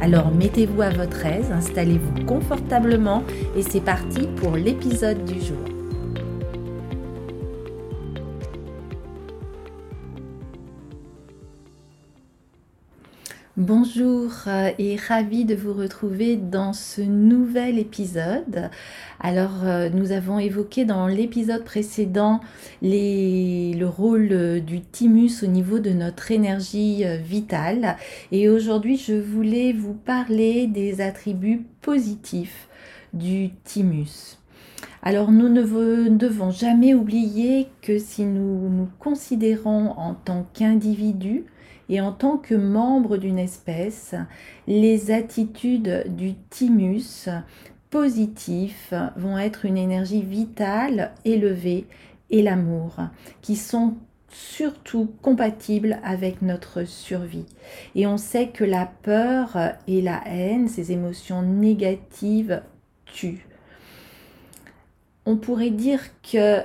Alors mettez-vous à votre aise, installez-vous confortablement et c'est parti pour l'épisode du jour. Bonjour euh, et ravi de vous retrouver dans ce nouvel épisode. Alors euh, nous avons évoqué dans l'épisode précédent le rôle euh, du thymus au niveau de notre énergie vitale et aujourd'hui je voulais vous parler des attributs positifs du thymus. Alors nous ne devons jamais oublier que si nous nous considérons en tant qu'individus, et en tant que membre d'une espèce, les attitudes du thymus positifs vont être une énergie vitale élevée et l'amour, qui sont surtout compatibles avec notre survie. Et on sait que la peur et la haine, ces émotions négatives, tuent. On pourrait dire que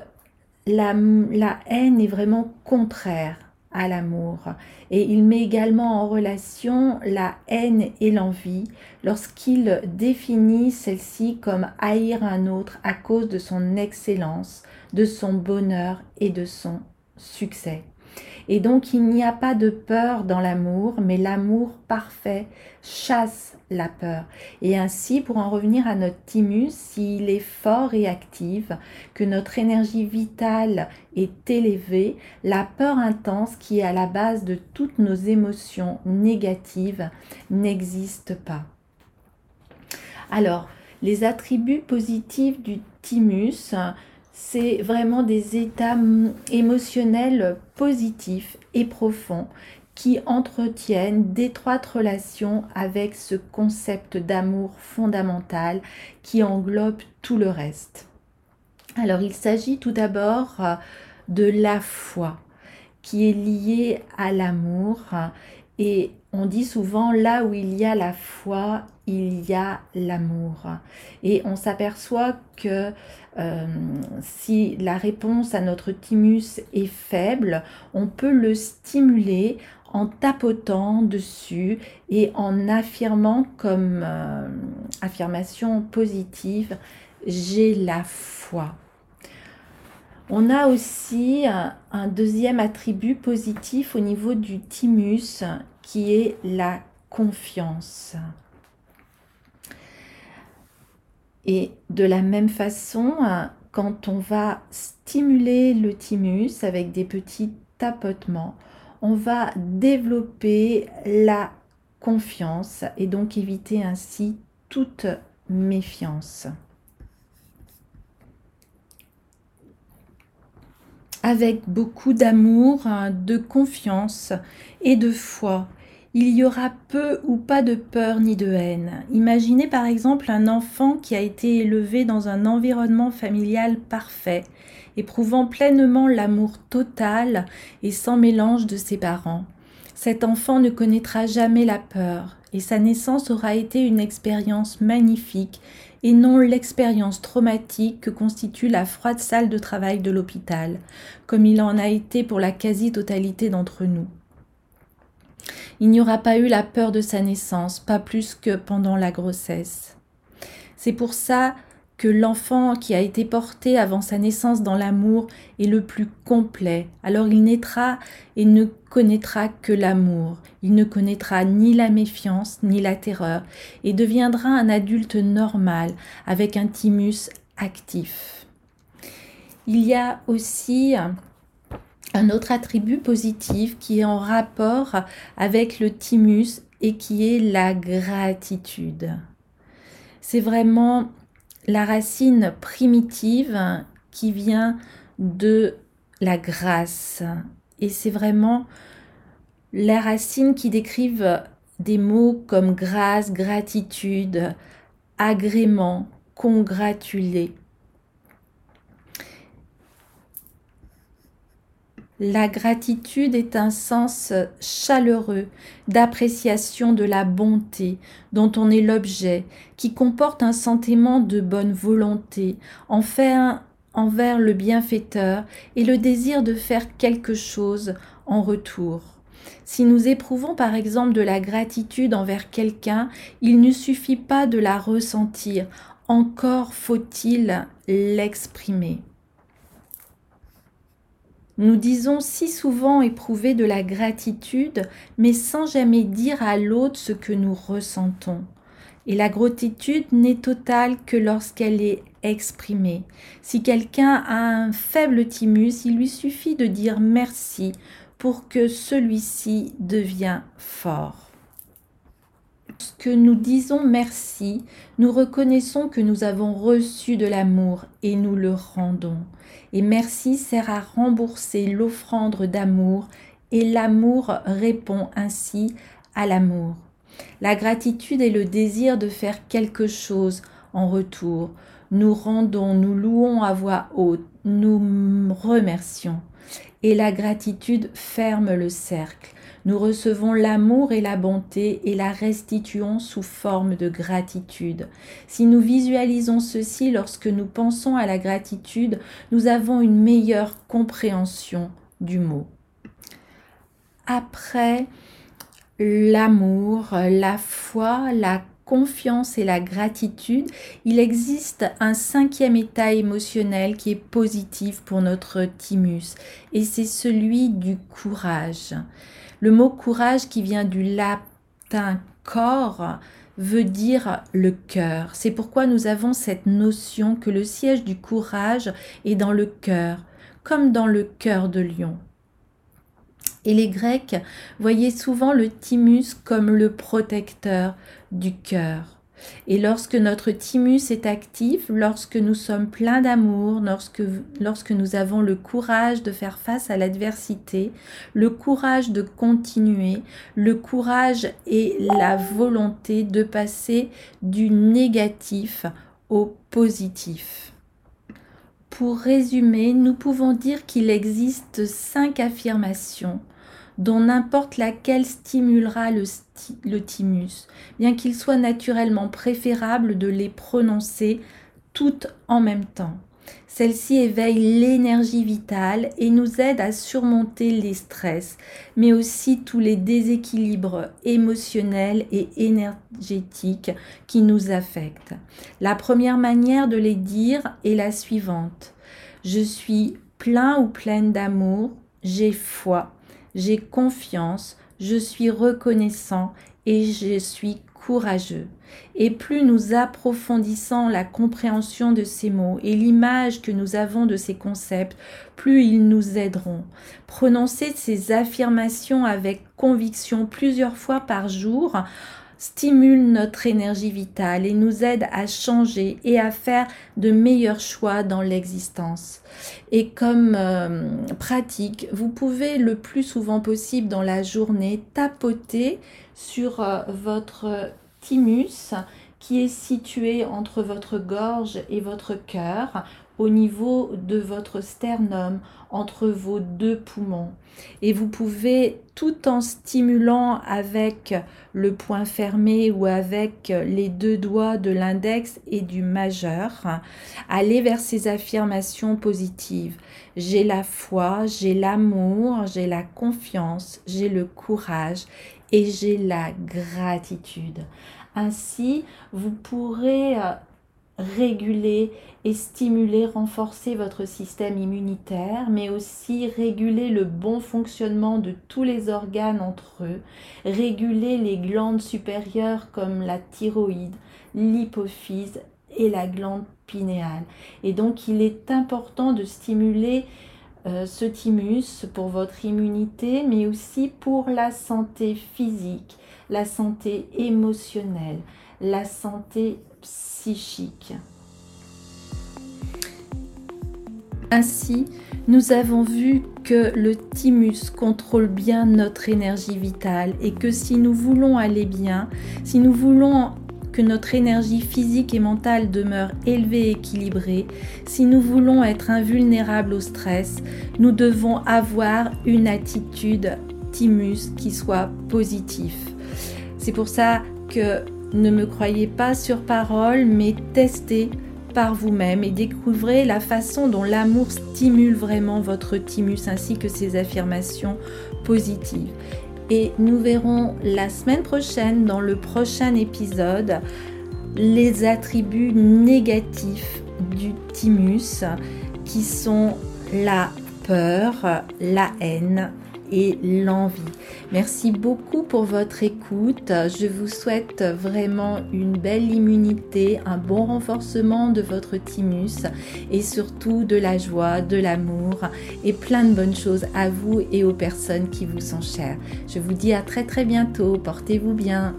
la, la haine est vraiment contraire à l'amour. Et il met également en relation la haine et l'envie lorsqu'il définit celle-ci comme haïr un autre à cause de son excellence, de son bonheur et de son succès. Et donc il n'y a pas de peur dans l'amour, mais l'amour parfait chasse la peur. Et ainsi, pour en revenir à notre thymus, s'il est fort et actif, que notre énergie vitale est élevée, la peur intense qui est à la base de toutes nos émotions négatives n'existe pas. Alors, les attributs positifs du thymus, c'est vraiment des états émotionnels positifs et profonds qui entretiennent d'étroites relations avec ce concept d'amour fondamental qui englobe tout le reste. Alors il s'agit tout d'abord euh, de la foi qui est liée à l'amour et on dit souvent là où il y a la foi, il y a l'amour. Et on s'aperçoit que euh, si la réponse à notre thymus est faible, on peut le stimuler en tapotant dessus et en affirmant comme euh, affirmation positive, j'ai la foi. On a aussi un, deuxième attribut positif au niveau du thymus qui est la confiance. Et de la même façon, quand on va stimuler le thymus avec des petits tapotements, on va développer la confiance et donc éviter ainsi toute méfiance. Avec beaucoup d'amour, hein, de confiance et de foi. Il y aura peu ou pas de peur ni de haine. Imaginez par exemple un enfant qui a été élevé dans un environnement familial parfait, éprouvant pleinement l'amour total et sans mélange de ses parents. Cet enfant ne connaîtra jamais la peur et sa naissance aura été une expérience magnifique et non l'expérience traumatique que constitue la froide salle de travail de l'hôpital, comme il en a été pour la quasi-totalité d'entre nous. Il n'y aura pas eu la peur de sa naissance, pas plus que pendant la grossesse. C'est pour ça que l'enfant qui a été porté avant sa naissance dans l'amour est le plus complet. Alors il naîtra et ne connaîtra que l'amour. Il ne connaîtra ni la méfiance ni la terreur et deviendra un adulte normal avec un thymus actif. Il y a aussi un autre attribut positif qui est en rapport avec le thymus et qui est la gratitude. C'est vraiment la racine primitive qui vient de la grâce. Et c'est vraiment la racine qui décrivent des mots comme grâce, gratitude, agrément, congratuler. La gratitude est un sens chaleureux d'appréciation de la bonté dont on est l'objet, qui comporte un sentiment de bonne volonté envers, le bienfaiteur et le désir de faire quelque chose en retour. Si nous éprouvons par exemple de la gratitude envers quelqu'un, il ne suffit pas de la ressentir, encore faut-il l'exprimer. Nous disons si souvent éprouver de la gratitude, mais sans jamais dire à l'autre ce que nous ressentons. Et la gratitude n'est totale que lorsqu'elle est exprimée. Si quelqu'un a un faible thymus, il lui suffit de dire merci pour que celui-ci devienne fort que nous disons merci, nous reconnaissons que nous avons reçu de l'amour et nous le rendons. Et merci sert à rembourser l'offrande d'amour et l'amour répond ainsi à l'amour. La gratitude est le désir de faire quelque chose en retour. Nous rendons, nous louons à voix haute, nous remercions. Et la gratitude ferme le cercle. Nous recevons l'amour et la bonté et la restituons sous forme de gratitude. Si nous visualisons ceci lorsque nous pensons à la gratitude, nous avons une meilleure compréhension du mot. Après l'amour, la foi, la confiance et la gratitude, il existe un cinquième état émotionnel qui est positif pour notre thymus et c'est celui du courage. Le mot courage qui vient du latin corps veut dire le cœur. C'est pourquoi nous avons cette notion que le siège du courage est dans le cœur, comme dans le cœur de lion. Et les Grecs voyaient souvent le thymus comme le protecteur du cœur. Et lorsque notre thymus est actif, lorsque nous sommes pleins d'amour, lorsque, lorsque nous avons le courage de faire face à l'adversité, le courage de continuer, le courage et la volonté de passer du négatif au positif. Pour résumer, nous pouvons dire qu'il existe cinq affirmations dont n'importe laquelle stimulera le, thymus, bien qu'il soit naturellement préférable de les prononcer toutes en même temps. Celle-ci éveille l'énergie vitale et nous aide à surmonter les stress, mais aussi tous les déséquilibres émotionnels et énergétiques qui nous affectent. La première manière de les dire est la suivante. Je suis plein ou pleine d'amour, j'ai foi, j'ai confiance, je suis reconnaissant et je suis courageux. Et plus nous approfondissons la compréhension de ces mots et l'image que nous avons de ces concepts, plus ils nous aideront. Prononcer ces affirmations avec conviction plusieurs fois par jour stimule notre énergie vitale et nous aide à changer et à faire de meilleurs choix dans l'existence. Et comme euh, pratique, vous pouvez le plus souvent possible dans la journée tapoter sur euh, votre thymus qui est situé entre votre gorge et votre cœur au niveau de votre sternum, entre vos deux poumons. Et vous pouvez, tout en stimulant avec le poing fermé ou avec les deux doigts de l'index et du majeur, aller vers ces affirmations positives. J'ai la foi, j'ai l'amour, j'ai la confiance, j'ai le courage et j'ai la gratitude. Ainsi, vous pourrez euh, réguler et stimuler, renforcer votre système immunitaire, mais aussi réguler le bon fonctionnement de tous les organes entre eux, réguler les glandes supérieures comme la thyroïde, l'hypophyse et la glande pinéale. Et donc il est important de stimuler euh, ce thymus pour votre immunité, mais aussi pour la santé physique, la santé émotionnelle, la santé psychique. Ainsi, nous avons vu que le thymus contrôle bien notre énergie vitale et que si nous voulons aller bien, si nous voulons que notre énergie physique et mentale demeure élevée et équilibrée, si nous voulons être invulnérables au stress, nous devons avoir une attitude Qui soit positive. C'est pour ça que ne me croyez pas sur parole, mais testez par vous-même et découvrez la façon dont l'amour stimule vraiment votre thymus ainsi que ses affirmations positives. Et nous verrons la semaine prochaine dans le prochain épisode les attributs négatifs du thymus qui sont la peur, la haine, l'envie. Merci beaucoup pour votre écoute. Je vous souhaite vraiment une belle immunité, un bon renforcement de votre thymus et surtout de la joie, de l'amour et plein de bonnes choses à vous et aux personnes qui vous sont chères. Je vous dis à très très bientôt. Portez-vous bien.